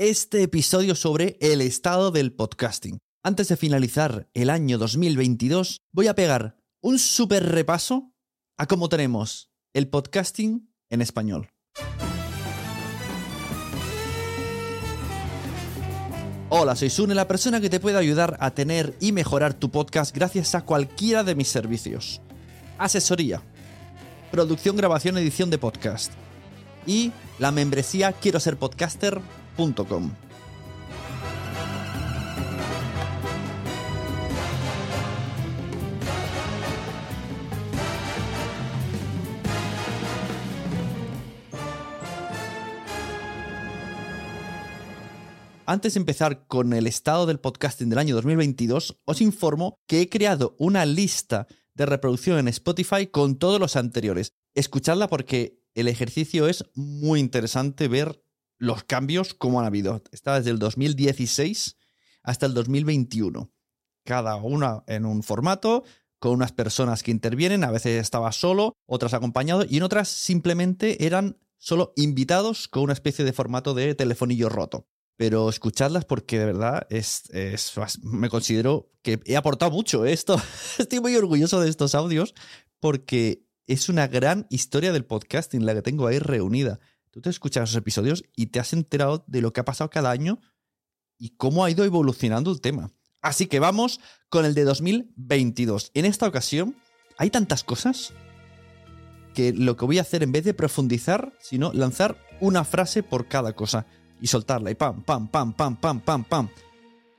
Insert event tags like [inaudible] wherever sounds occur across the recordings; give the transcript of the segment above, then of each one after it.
este episodio sobre el estado del podcasting. Antes de finalizar el año 2022, voy a pegar un súper repaso a cómo tenemos el podcasting en español. Hola, soy Sune, la persona que te puede ayudar a tener y mejorar tu podcast gracias a cualquiera de mis servicios. Asesoría, producción, grabación, edición de podcast y la membresía quiero ser Antes de empezar con el estado del podcasting del año 2022, os informo que he creado una lista de reproducción en Spotify con todos los anteriores. Escuchadla porque el ejercicio es muy interesante ver los cambios como han habido. Está desde el 2016 hasta el 2021. Cada una en un formato, con unas personas que intervienen. A veces estaba solo, otras acompañado y en otras simplemente eran solo invitados con una especie de formato de telefonillo roto. Pero escuchadlas porque de verdad es, es- me considero que he aportado mucho ¿eh? esto. [laughs] Estoy muy orgulloso de estos audios porque es una gran historia del podcasting la que tengo ahí reunida. Tú te escuchas esos episodios y te has enterado de lo que ha pasado cada año y cómo ha ido evolucionando el tema. Así que vamos con el de 2022. En esta ocasión hay tantas cosas que lo que voy a hacer en vez de profundizar, sino lanzar una frase por cada cosa y soltarla y pam, pam, pam, pam, pam, pam, pam.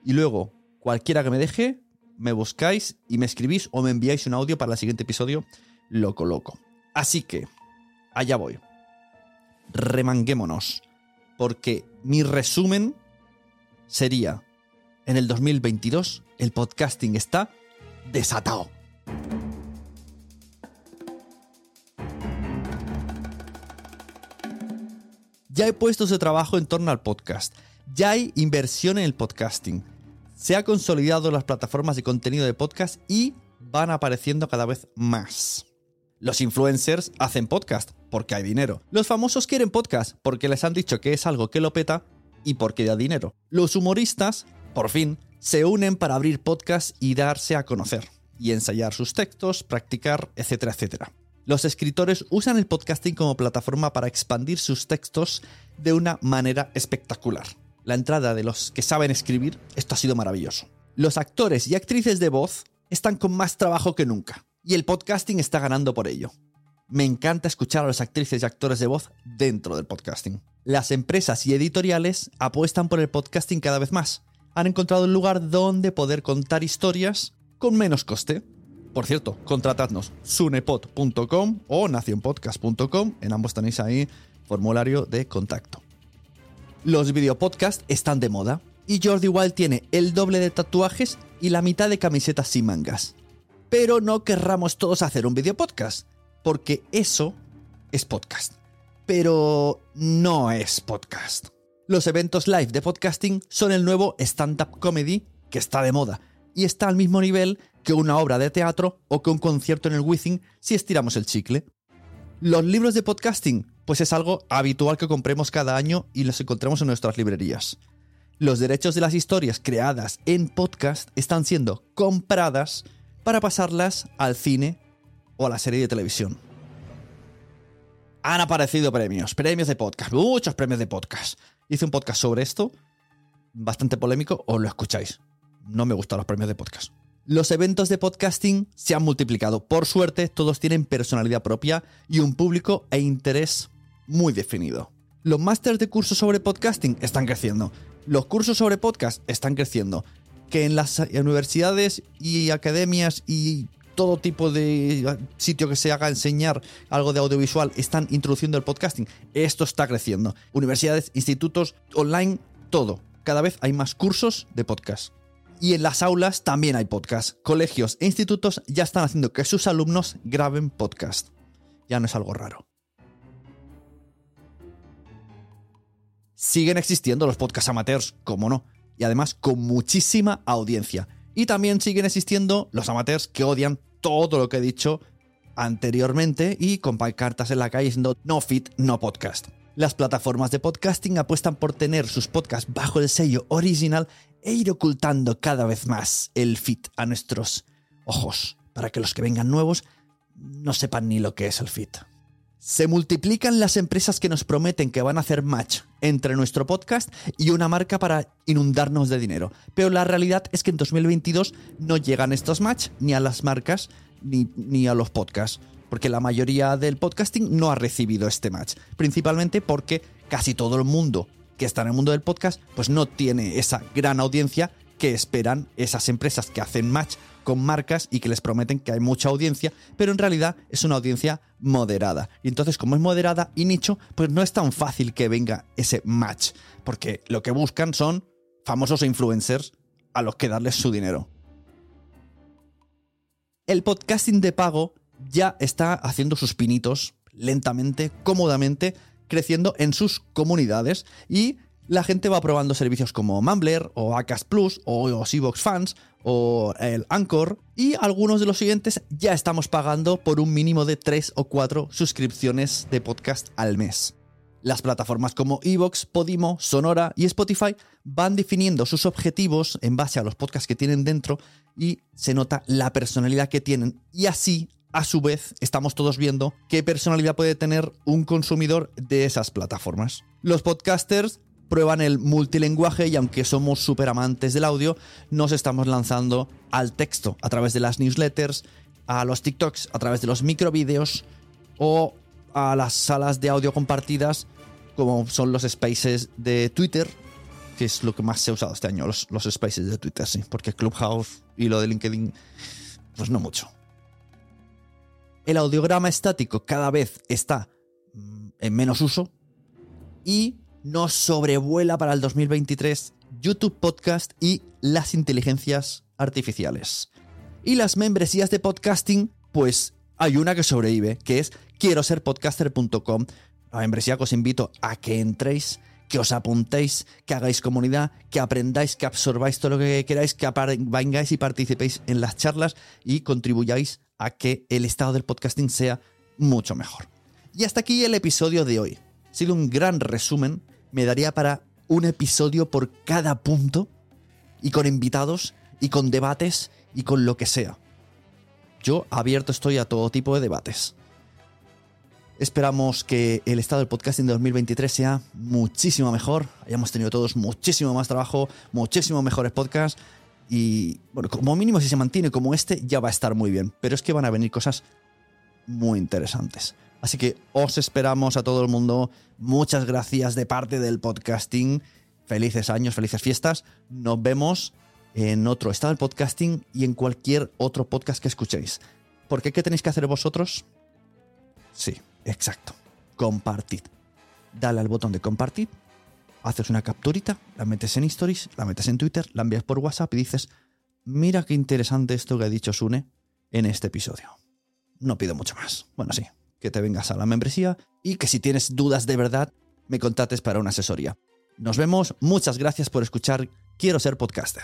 Y luego, cualquiera que me deje, me buscáis y me escribís o me enviáis un audio para el siguiente episodio loco loco. Así que, allá voy. Remanguémonos. Porque mi resumen sería, en el 2022 el podcasting está desatado. Ya he puesto ese trabajo en torno al podcast. Ya hay inversión en el podcasting. Se ha consolidado las plataformas de contenido de podcast y van apareciendo cada vez más. Los influencers hacen podcast porque hay dinero. Los famosos quieren podcast porque les han dicho que es algo que lo peta y porque da dinero. Los humoristas, por fin, se unen para abrir podcast y darse a conocer, y ensayar sus textos, practicar, etcétera, etcétera. Los escritores usan el podcasting como plataforma para expandir sus textos de una manera espectacular. La entrada de los que saben escribir, esto ha sido maravilloso. Los actores y actrices de voz están con más trabajo que nunca, y el podcasting está ganando por ello. Me encanta escuchar a las actrices y actores de voz dentro del podcasting. Las empresas y editoriales apuestan por el podcasting cada vez más. Han encontrado un lugar donde poder contar historias con menos coste. Por cierto, contratadnos sunepod.com o nacionpodcast.com. En ambos tenéis ahí formulario de contacto. Los videopodcasts están de moda y Jordi Wild tiene el doble de tatuajes y la mitad de camisetas sin mangas. Pero no querramos todos hacer un videopodcast, porque eso es podcast. Pero no es podcast. Los eventos live de podcasting son el nuevo stand-up comedy que está de moda y está al mismo nivel que una obra de teatro o que un concierto en el Wizzing si estiramos el chicle. Los libros de podcasting, pues es algo habitual que compremos cada año y los encontremos en nuestras librerías. Los derechos de las historias creadas en podcast están siendo compradas para pasarlas al cine o a la serie de televisión. Han aparecido premios, premios de podcast, muchos premios de podcast. Hice un podcast sobre esto, bastante polémico, os lo escucháis. No me gustan los premios de podcast. Los eventos de podcasting se han multiplicado. Por suerte, todos tienen personalidad propia y un público e interés muy definido. Los másteres de cursos sobre podcasting están creciendo. Los cursos sobre podcast están creciendo. Que en las universidades y academias y todo tipo de sitio que se haga enseñar algo de audiovisual están introduciendo el podcasting. Esto está creciendo. Universidades, institutos, online, todo. Cada vez hay más cursos de podcast. Y en las aulas también hay podcast. Colegios e institutos ya están haciendo que sus alumnos graben podcast. Ya no es algo raro. Siguen existiendo los podcast amateurs, como no, y además con muchísima audiencia. Y también siguen existiendo los amateurs que odian todo lo que he dicho anteriormente y con cartas en la calle diciendo no fit, no podcast. Las plataformas de podcasting apuestan por tener sus podcasts bajo el sello original e ir ocultando cada vez más el fit a nuestros ojos, para que los que vengan nuevos no sepan ni lo que es el fit. Se multiplican las empresas que nos prometen que van a hacer match entre nuestro podcast y una marca para inundarnos de dinero. Pero la realidad es que en 2022 no llegan estos match ni a las marcas ni, ni a los podcasts. Porque la mayoría del podcasting no ha recibido este match. Principalmente porque casi todo el mundo que está en el mundo del podcast pues no tiene esa gran audiencia que esperan esas empresas que hacen match con marcas y que les prometen que hay mucha audiencia, pero en realidad es una audiencia moderada. Y entonces, como es moderada y nicho, pues no es tan fácil que venga ese match, porque lo que buscan son famosos influencers a los que darles su dinero. El podcasting de pago ya está haciendo sus pinitos lentamente, cómodamente, creciendo en sus comunidades y la gente va probando servicios como Mumbler o Acast Plus o Evox Fans o el Anchor y algunos de los siguientes ya estamos pagando por un mínimo de 3 o 4 suscripciones de podcast al mes. Las plataformas como Evox, Podimo, Sonora y Spotify van definiendo sus objetivos en base a los podcasts que tienen dentro y se nota la personalidad que tienen y así a su vez estamos todos viendo qué personalidad puede tener un consumidor de esas plataformas. Los podcasters prueban el multilenguaje y aunque somos súper amantes del audio, nos estamos lanzando al texto a través de las newsletters, a los TikToks, a través de los microvídeos o a las salas de audio compartidas como son los spaces de Twitter, que es lo que más se ha usado este año, los, los spaces de Twitter, sí, porque Clubhouse y lo de LinkedIn, pues no mucho. El audiograma estático cada vez está mm, en menos uso y nos sobrevuela para el 2023 YouTube Podcast y las inteligencias artificiales. Y las membresías de podcasting, pues hay una que sobrevive, que es quiero ser podcaster.com. La membresía que os invito a que entréis, que os apuntéis, que hagáis comunidad, que aprendáis, que absorbáis todo lo que queráis, que vengáis y participéis en las charlas y contribuyáis a que el estado del podcasting sea mucho mejor. Y hasta aquí el episodio de hoy. Ha sido un gran resumen me daría para un episodio por cada punto y con invitados y con debates y con lo que sea. Yo abierto estoy a todo tipo de debates. Esperamos que el estado del podcasting de 2023 sea muchísimo mejor. Hayamos tenido todos muchísimo más trabajo, muchísimo mejores podcasts. Y bueno, como mínimo si se mantiene como este ya va a estar muy bien. Pero es que van a venir cosas muy interesantes. Así que os esperamos a todo el mundo. Muchas gracias de parte del podcasting. Felices años, felices fiestas. Nos vemos en otro estado del podcasting y en cualquier otro podcast que escuchéis. ¿Por qué? ¿Qué tenéis que hacer vosotros? Sí, Exacto. Compartid. Dale al botón de compartir, haces una capturita, la metes en Stories, la metes en Twitter, la envías por WhatsApp y dices, mira qué interesante esto que ha dicho Sune en este episodio. No pido mucho más. Bueno, sí, que te vengas a la membresía y que si tienes dudas de verdad, me contactes para una asesoría. Nos vemos, muchas gracias por escuchar Quiero ser podcaster.